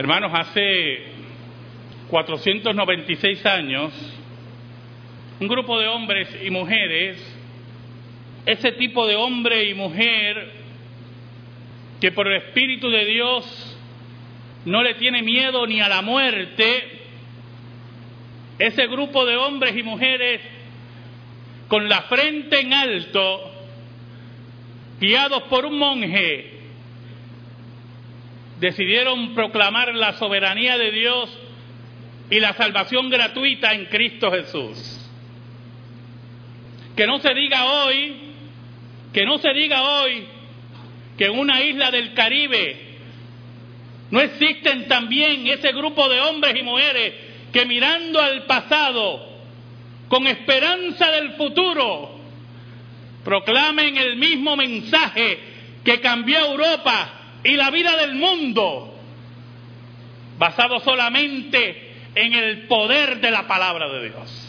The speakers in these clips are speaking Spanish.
Hermanos, hace 496 años, un grupo de hombres y mujeres, ese tipo de hombre y mujer que por el Espíritu de Dios no le tiene miedo ni a la muerte, ese grupo de hombres y mujeres con la frente en alto, guiados por un monje, decidieron proclamar la soberanía de Dios y la salvación gratuita en Cristo Jesús. Que no se diga hoy, que no se diga hoy que en una isla del Caribe no existen también ese grupo de hombres y mujeres que mirando al pasado, con esperanza del futuro, proclamen el mismo mensaje que cambió Europa y la vida del mundo, basado solamente en el poder de la palabra de Dios.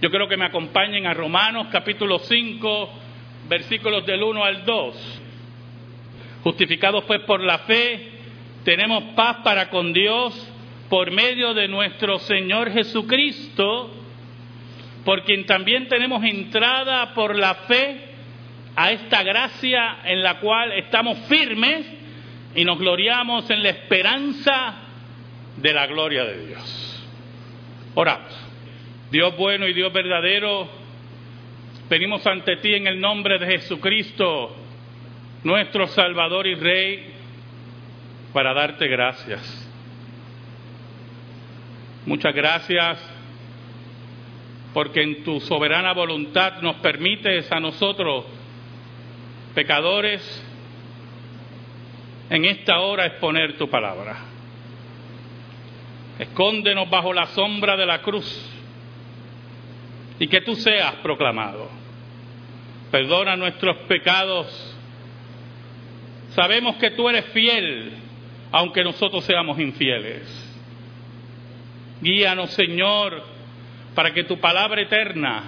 Yo creo que me acompañen a Romanos capítulo 5, versículos del 1 al 2. Justificados pues por la fe, tenemos paz para con Dios por medio de nuestro Señor Jesucristo, por quien también tenemos entrada por la fe a esta gracia en la cual estamos firmes y nos gloriamos en la esperanza de la gloria de Dios. Oramos. Dios bueno y Dios verdadero, venimos ante ti en el nombre de Jesucristo, nuestro Salvador y Rey, para darte gracias. Muchas gracias porque en tu soberana voluntad nos permites a nosotros, pecadores, en esta hora exponer tu palabra. Escóndenos bajo la sombra de la cruz y que tú seas proclamado. Perdona nuestros pecados. Sabemos que tú eres fiel, aunque nosotros seamos infieles. Guíanos, Señor, para que tu palabra eterna,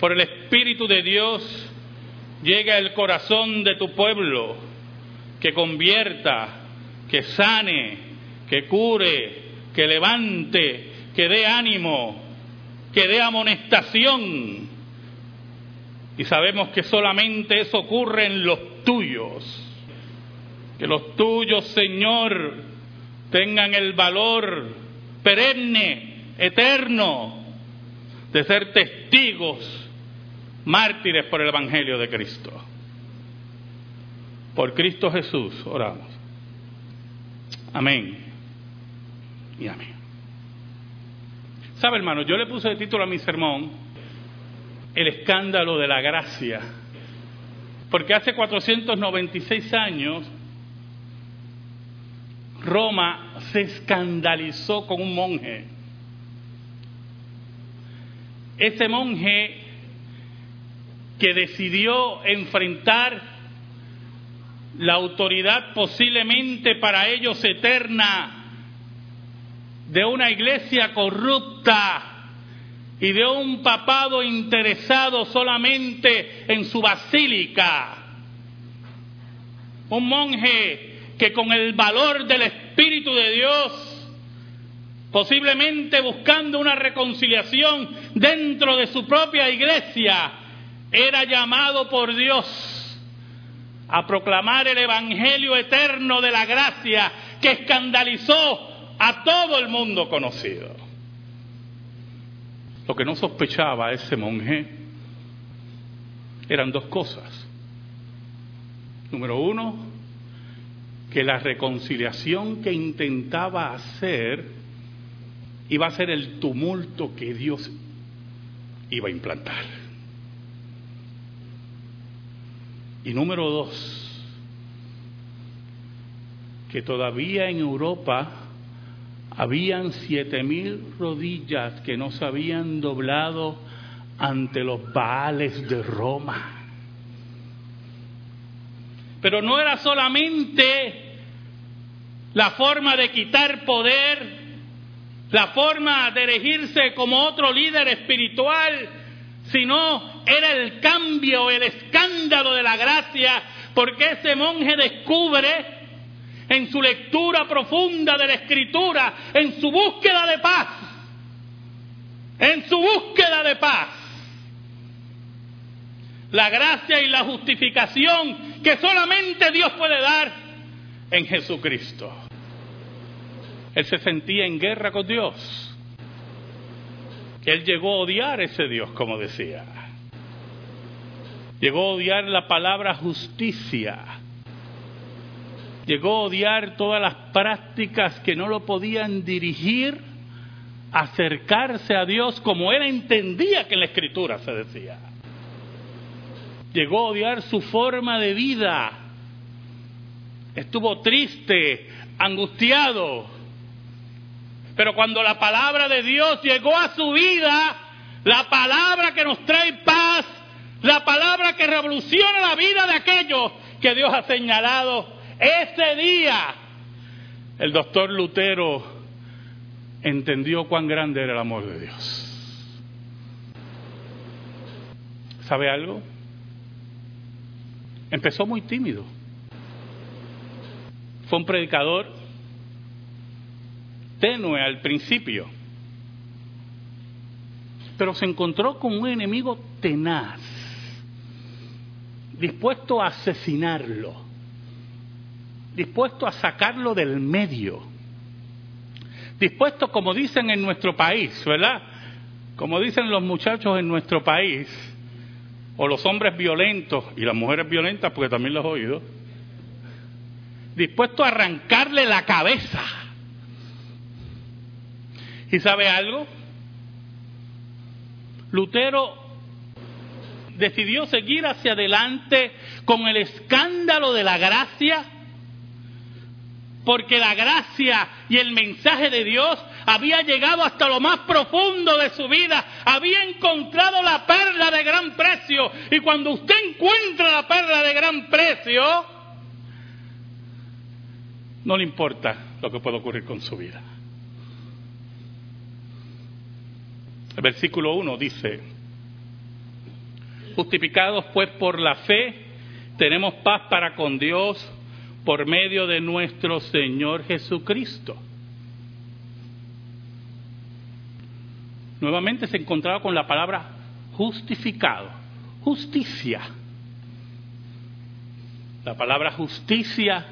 por el Espíritu de Dios, llegue al corazón de tu pueblo, que convierta, que sane, que cure, que levante, que dé ánimo, que dé amonestación. Y sabemos que solamente eso ocurre en los tuyos. Que los tuyos, Señor, tengan el valor perenne, eterno, de ser testigos, mártires por el Evangelio de Cristo. Por Cristo Jesús oramos. Amén. Y amén. ¿Sabe, hermano? Yo le puse de título a mi sermón El escándalo de la gracia. Porque hace 496 años Roma se escandalizó con un monje. Ese monje que decidió enfrentar la autoridad posiblemente para ellos eterna de una iglesia corrupta y de un papado interesado solamente en su basílica. Un monje que con el valor del Espíritu de Dios, posiblemente buscando una reconciliación dentro de su propia iglesia, era llamado por Dios a proclamar el Evangelio eterno de la gracia que escandalizó a todo el mundo conocido. Lo que no sospechaba ese monje eran dos cosas. Número uno, que la reconciliación que intentaba hacer iba a ser el tumulto que Dios iba a implantar. Y número dos, que todavía en Europa habían siete mil rodillas que no se habían doblado ante los baales de Roma. Pero no era solamente la forma de quitar poder, la forma de elegirse como otro líder espiritual, sino era el cambio, el escándalo de la gracia, porque ese monje descubre en su lectura profunda de la Escritura, en su búsqueda de paz, en su búsqueda de paz. La gracia y la justificación que solamente Dios puede dar en Jesucristo. Él se sentía en guerra con Dios. Él llegó a odiar ese Dios, como decía. Llegó a odiar la palabra justicia. Llegó a odiar todas las prácticas que no lo podían dirigir a acercarse a Dios como él entendía que en la escritura se decía. Llegó a odiar su forma de vida. Estuvo triste, angustiado, pero cuando la palabra de Dios llegó a su vida, la palabra que nos trae paz, la palabra que revoluciona la vida de aquellos que Dios ha señalado, ese día el doctor Lutero entendió cuán grande era el amor de Dios. ¿Sabe algo? Empezó muy tímido. Fue un predicador tenue al principio, pero se encontró con un enemigo tenaz, dispuesto a asesinarlo, dispuesto a sacarlo del medio, dispuesto, como dicen en nuestro país, ¿verdad? Como dicen los muchachos en nuestro país, o los hombres violentos y las mujeres violentas, porque también los he oído, dispuesto a arrancarle la cabeza ¿Y sabe algo? Lutero decidió seguir hacia adelante con el escándalo de la gracia, porque la gracia y el mensaje de Dios había llegado hasta lo más profundo de su vida, había encontrado la perla de gran precio, y cuando usted encuentra la perla de gran precio, no le importa lo que pueda ocurrir con su vida. El versículo 1 dice, justificados pues por la fe, tenemos paz para con Dios por medio de nuestro Señor Jesucristo. Nuevamente se encontraba con la palabra justificado, justicia. La palabra justicia,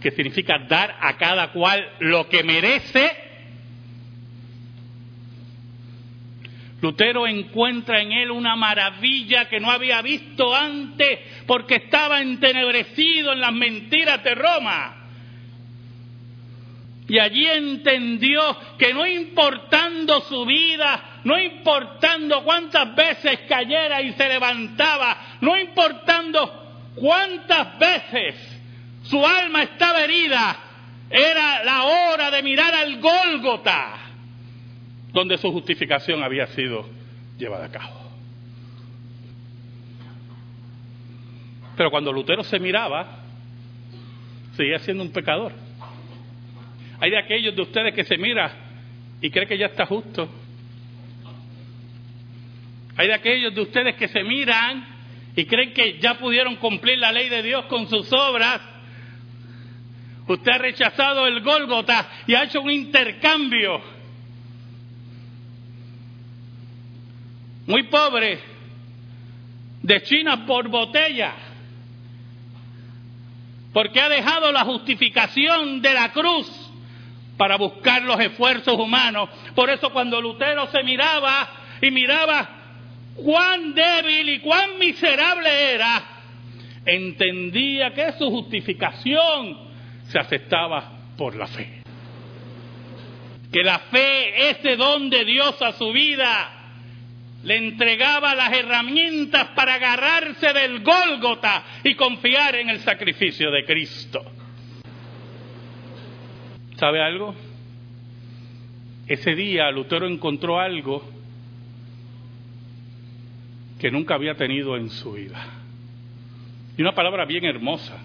que significa dar a cada cual lo que merece, Lutero encuentra en él una maravilla que no había visto antes porque estaba entenebrecido en las mentiras de Roma. Y allí entendió que no importando su vida, no importando cuántas veces cayera y se levantaba, no importando cuántas veces su alma estaba herida, era la hora de mirar al Gólgota donde su justificación había sido llevada a cabo. Pero cuando Lutero se miraba, seguía siendo un pecador. Hay de aquellos de ustedes que se mira y cree que ya está justo. Hay de aquellos de ustedes que se miran y creen que ya pudieron cumplir la ley de Dios con sus obras. Usted ha rechazado el Gólgota y ha hecho un intercambio muy pobre, de China por botella, porque ha dejado la justificación de la cruz para buscar los esfuerzos humanos. Por eso cuando Lutero se miraba y miraba cuán débil y cuán miserable era, entendía que su justificación se aceptaba por la fe. Que la fe, ese don de Dios a su vida, le entregaba las herramientas para agarrarse del Gólgota y confiar en el sacrificio de Cristo. ¿Sabe algo? Ese día Lutero encontró algo que nunca había tenido en su vida. Y una palabra bien hermosa,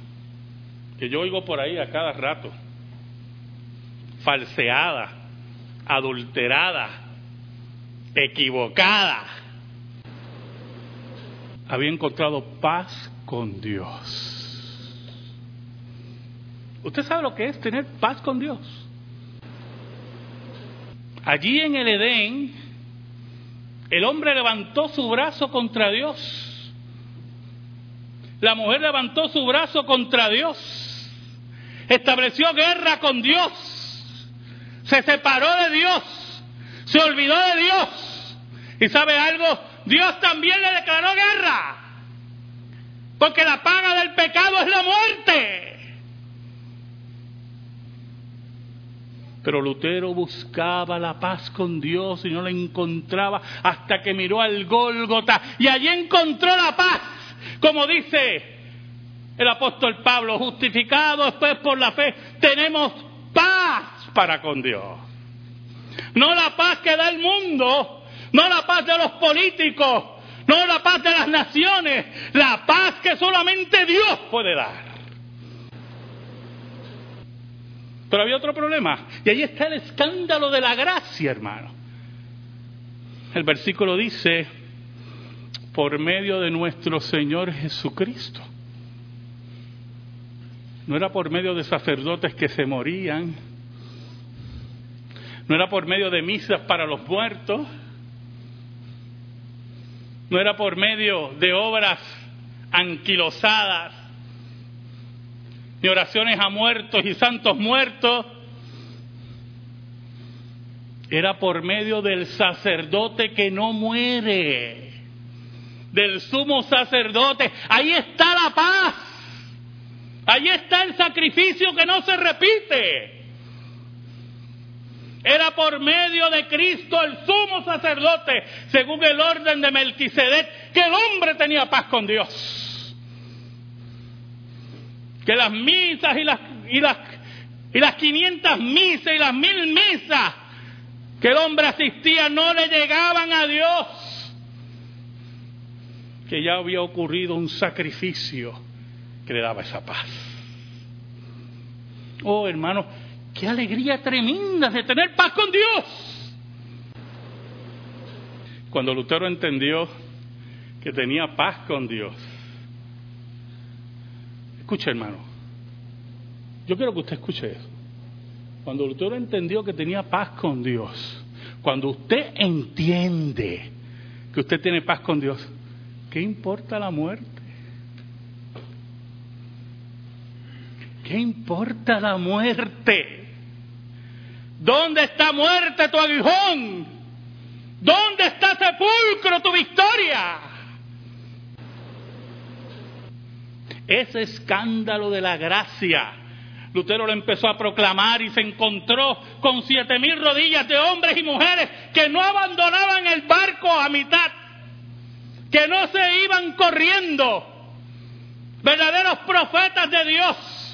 que yo oigo por ahí a cada rato, falseada, adulterada, equivocada, había encontrado paz con Dios. ¿Usted sabe lo que es tener paz con Dios? Allí en el Edén, el hombre levantó su brazo contra Dios. La mujer levantó su brazo contra Dios. Estableció guerra con Dios. Se separó de Dios. Se olvidó de Dios. ¿Y sabe algo? Dios también le declaró guerra. Porque la paga del pecado es la muerte. Pero Lutero buscaba la paz con Dios y no la encontraba hasta que miró al Gólgota y allí encontró la paz. Como dice el apóstol Pablo, justificado después por la fe, tenemos paz para con Dios. No la paz que da el mundo, no la paz de los políticos, no la paz de las naciones, la paz que solamente Dios puede dar. Pero había otro problema. Y ahí está el escándalo de la gracia, hermano. El versículo dice, por medio de nuestro Señor Jesucristo. No era por medio de sacerdotes que se morían. No era por medio de misas para los muertos. No era por medio de obras anquilosadas ni oraciones a muertos y santos muertos. Era por medio del sacerdote que no muere, del sumo sacerdote. Ahí está la paz. Ahí está el sacrificio que no se repite. Era por medio de Cristo el sumo sacerdote, según el orden de Melquisedec, que el hombre tenía paz con Dios que las misas y las, y las, y las 500 misas y las mil misas que el hombre asistía no le llegaban a Dios, que ya había ocurrido un sacrificio que le daba esa paz. Oh, hermano, qué alegría tremenda de tener paz con Dios. Cuando Lutero entendió que tenía paz con Dios, Escuche, hermano. Yo quiero que usted escuche eso. Cuando Lutero entendió que tenía paz con Dios, cuando usted entiende que usted tiene paz con Dios, ¿qué importa la muerte? ¿Qué importa la muerte? ¿Dónde está muerte tu aguijón? ¿Dónde está sepulcro tu victoria? Ese escándalo de la gracia. Lutero lo empezó a proclamar y se encontró con siete mil rodillas de hombres y mujeres que no abandonaban el barco a mitad, que no se iban corriendo, verdaderos profetas de Dios.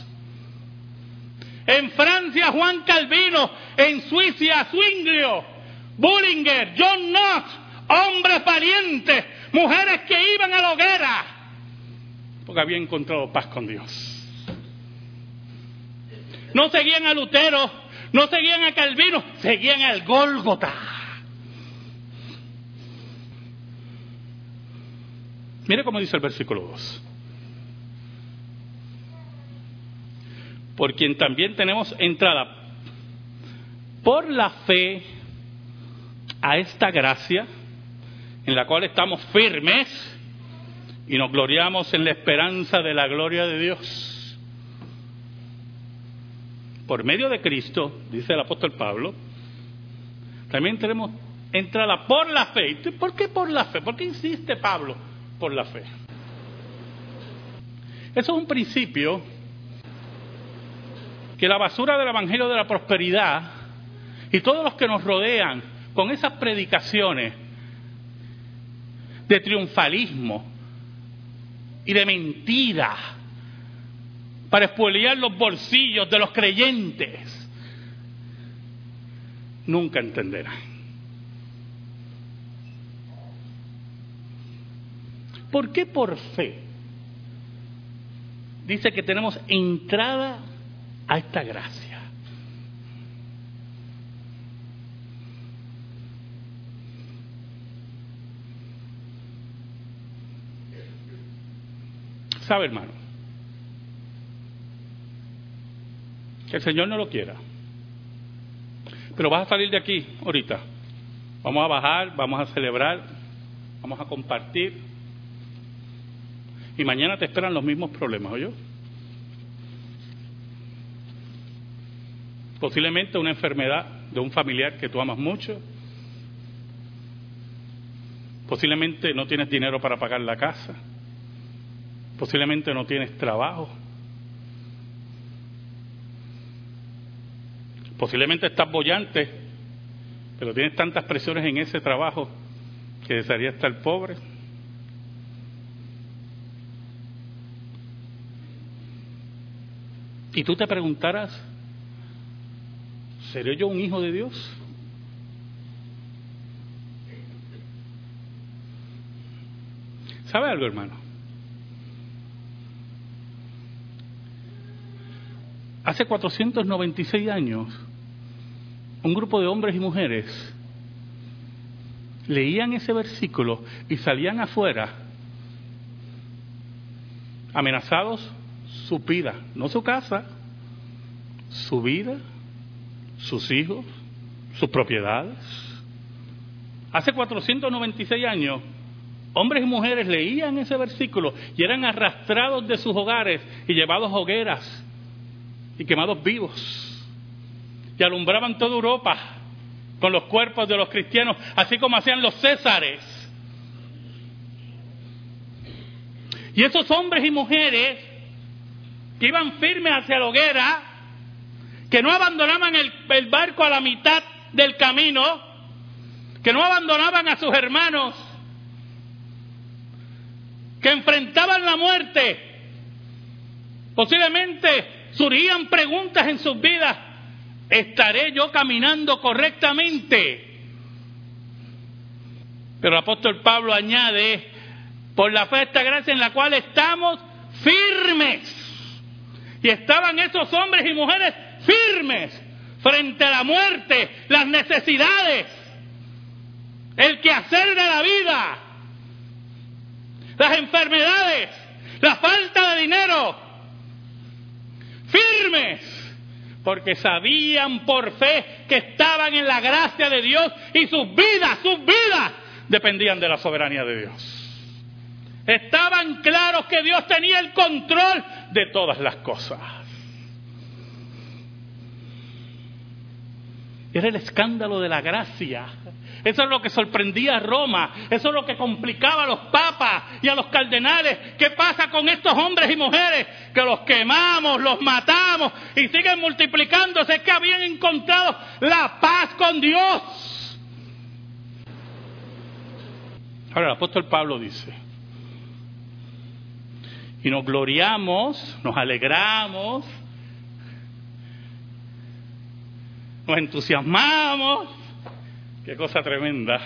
En Francia, Juan Calvino, en Suiza, Zwinglio, Bullinger, John Knox, hombres valientes, mujeres que iban a la hoguera, porque había encontrado paz con Dios. No seguían a Lutero, no seguían a Calvino, seguían al Gólgota. Mire cómo dice el versículo 2. Por quien también tenemos entrada por la fe a esta gracia en la cual estamos firmes y nos gloriamos en la esperanza de la gloria de Dios. Por medio de Cristo, dice el apóstol Pablo, también tenemos entrada por la fe. ¿Por qué por la fe? ¿Por qué insiste Pablo por la fe? Eso es un principio que la basura del Evangelio de la Prosperidad y todos los que nos rodean con esas predicaciones de triunfalismo, y de mentira para expoliar los bolsillos de los creyentes, nunca entenderán. ¿Por qué por fe? Dice que tenemos entrada a esta gracia. ¿Sabe, hermano? Que el Señor no lo quiera. Pero vas a salir de aquí ahorita. Vamos a bajar, vamos a celebrar, vamos a compartir. Y mañana te esperan los mismos problemas, ¿oye? Posiblemente una enfermedad de un familiar que tú amas mucho. Posiblemente no tienes dinero para pagar la casa. Posiblemente no tienes trabajo. Posiblemente estás bollante, pero tienes tantas presiones en ese trabajo que desearía estar pobre. Y tú te preguntarás, ¿seré yo un hijo de Dios? ¿Sabe algo, hermano? Hace 496 años, un grupo de hombres y mujeres leían ese versículo y salían afuera amenazados su vida, no su casa, su vida, sus hijos, sus propiedades. Hace 496 años, hombres y mujeres leían ese versículo y eran arrastrados de sus hogares y llevados a hogueras y quemados vivos. Y alumbraban toda Europa con los cuerpos de los cristianos, así como hacían los césares. Y esos hombres y mujeres que iban firmes hacia la hoguera, que no abandonaban el, barco a la mitad del camino, que no abandonaban a sus hermanos, que enfrentaban la muerte, posiblemente surgían preguntas en sus vidas. ¿Estaré yo caminando correctamente? Pero el apóstol Pablo añade, por la fe de esta gracia en la cual estamos firmes. Y estaban esos hombres y mujeres firmes frente a la muerte, las necesidades, el quehacer de la vida, las enfermedades, la falta de dinero, firmes, porque sabían por fe que estaban en la gracia de Dios y sus vidas, sus vidas dependían de la soberanía de Dios. Estaban claros que Dios tenía el control de todas las cosas. Era el escándalo de la gracia eso es lo que sorprendía a Roma, eso es lo que complicaba a los papas y a los cardenales. ¿Qué pasa con estos hombres y mujeres? Que los quemamos, los matamos y siguen multiplicándose, es que habían encontrado la paz con Dios. Ahora el apóstol Pablo dice, y nos gloriamos, nos alegramos, nos entusiasmamos Qué cosa tremenda.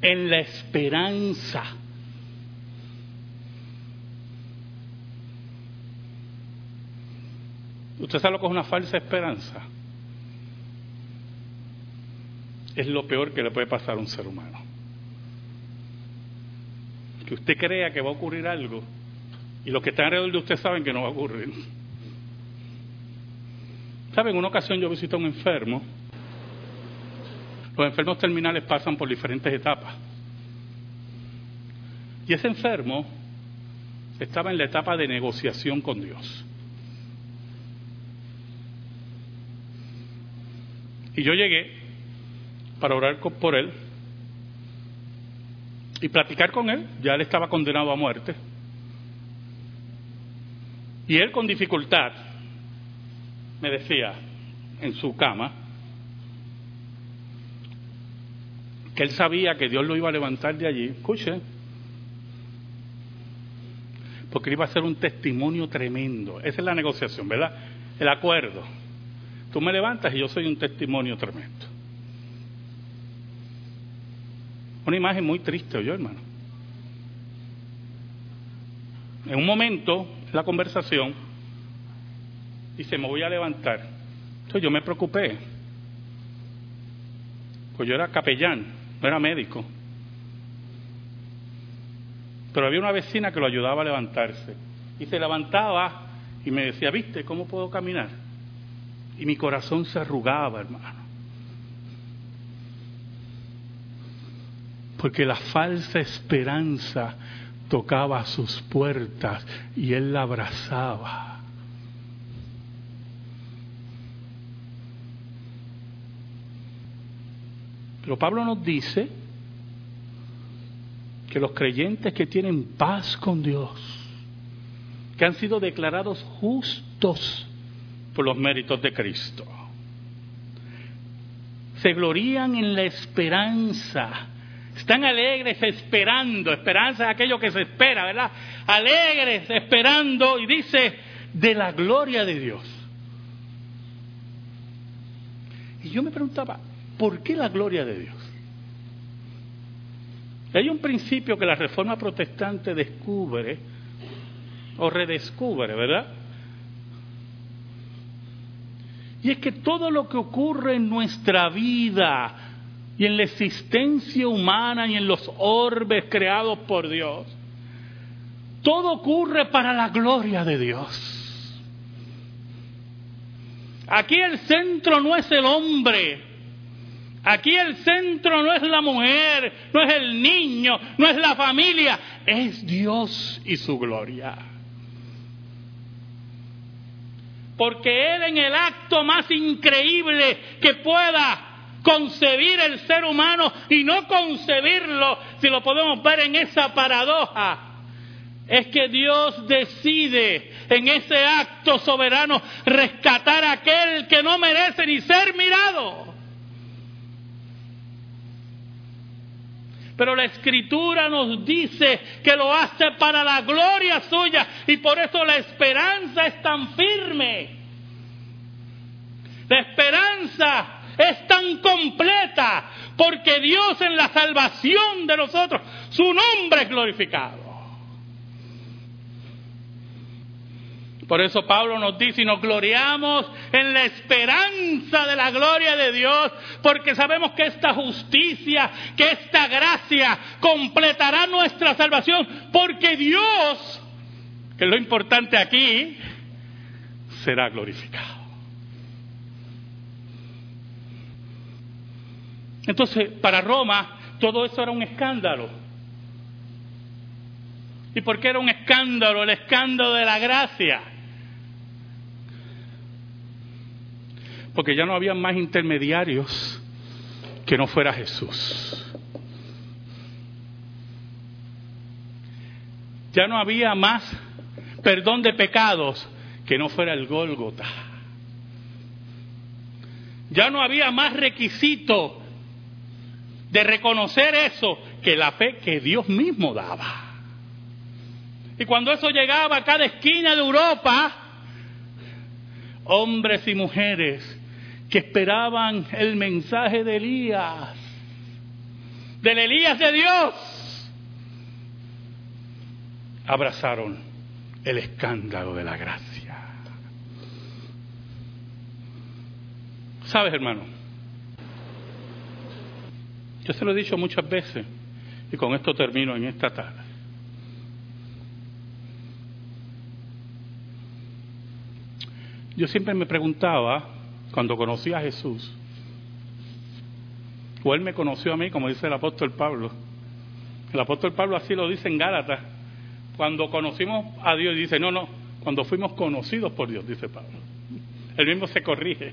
En la esperanza. ¿Usted sabe lo que es una falsa esperanza? Es lo peor que le puede pasar a un ser humano. Que usted crea que va a ocurrir algo y los que están alrededor de usted saben que no va a ocurrir. ¿Saben? En una ocasión yo visité a un enfermo. Los enfermos terminales pasan por diferentes etapas. Y ese enfermo estaba en la etapa de negociación con Dios. Y yo llegué para orar por él y platicar con él. Ya él estaba condenado a muerte. Y él con dificultad me decía en su cama que él sabía que Dios lo iba a levantar de allí, escuche, porque iba a ser un testimonio tremendo. Esa es la negociación, ¿verdad? El acuerdo. Tú me levantas y yo soy un testimonio tremendo. Una imagen muy triste, yo hermano. En un momento, la conversación, dice, me voy a levantar. Entonces yo me preocupé, pues yo era capellán, no era médico. Pero había una vecina que lo ayudaba a levantarse. Y se levantaba y me decía, ¿viste cómo puedo caminar? Y mi corazón se arrugaba, hermano. Porque la falsa esperanza tocaba sus puertas y él la abrazaba. Pero Pablo nos dice que los creyentes que tienen paz con Dios, que han sido declarados justos por los méritos de Cristo, se glorían en la esperanza, están alegres esperando, esperanza es aquello que se espera, ¿verdad? Alegres esperando y dice de la gloria de Dios. Y yo me preguntaba, ¿por qué la gloria de Dios? Hay un principio que la reforma protestante descubre o redescubre, ¿verdad? Y es que todo lo que ocurre en nuestra vida y en la existencia humana y en los orbes creados por Dios, todo ocurre para la gloria de Dios. Aquí el centro no es el hombre, Aquí el centro no es la mujer, no es el niño, no es la familia, es Dios y su gloria. Porque Él en el acto más increíble que pueda concebir el ser humano y no concebirlo, si lo podemos ver en esa paradoja, es que Dios decide en ese acto soberano rescatar a aquel que no merece ni ser mirado. Pero la escritura nos dice que lo hace para la gloria suya y por eso la esperanza es tan firme. La esperanza es tan completa porque Dios en la salvación de nosotros, su nombre es glorificado. Por eso Pablo nos dice y nos gloriamos en la esperanza de la gloria de Dios, porque sabemos que esta justicia, que esta gracia completará nuestra salvación, porque Dios, que es lo importante aquí, será glorificado. Entonces, para Roma, todo eso era un escándalo. ¿Y por qué era un escándalo? El escándalo de la gracia. Porque ya no había más intermediarios que no fuera Jesús. Ya no había más perdón de pecados que no fuera el Gólgota. Ya no había más requisito de reconocer eso que la fe que Dios mismo daba. Y cuando eso llegaba a cada esquina de Europa, hombres y mujeres que esperaban el mensaje de Elías, del Elías de Dios, abrazaron el escándalo de la gracia. ¿Sabes, hermano? Yo se lo he dicho muchas veces y con esto termino en esta tarde. Yo siempre me preguntaba cuando conocí a Jesús, o él me conoció a mí, como dice el apóstol Pablo. El apóstol Pablo así lo dice en Gálatas. Cuando conocimos a Dios, dice, no, no, cuando fuimos conocidos por Dios, dice Pablo. Él mismo se corrige.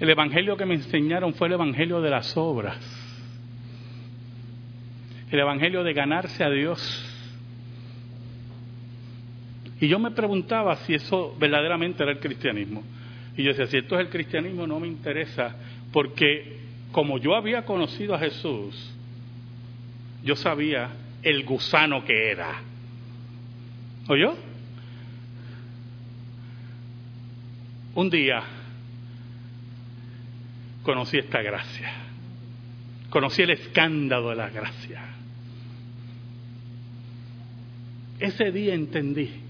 El evangelio que me enseñaron fue el evangelio de las obras. El evangelio de ganarse a Dios y yo me preguntaba si eso verdaderamente era el cristianismo. Y yo decía, si esto es el cristianismo no me interesa, porque como yo había conocido a Jesús, yo sabía el gusano que era. ¿Oyó? Un día conocí esta gracia, conocí el escándalo de la gracia. Ese día entendí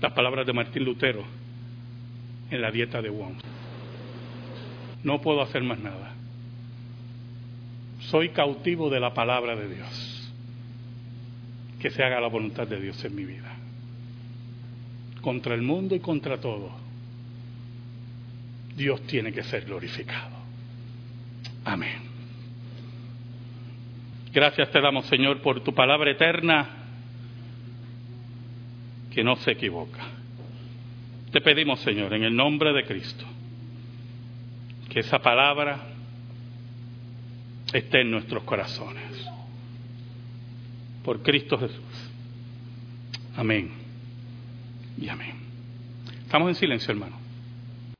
las palabras de Martín Lutero en la dieta de Worms. No puedo hacer más nada. soy cautivo de la palabra de Dios. Que se haga la voluntad de Dios en mi vida. Contra el mundo y contra todo. Dios tiene que ser glorificado. Amén. Gracias te damos, Señor, por tu palabra eterna que no se equivoca. Te pedimos, Señor, en el nombre de Cristo, que esa palabra esté en nuestros corazones. Por Cristo Jesús. Amén. Y amén. Estamos en silencio, hermano.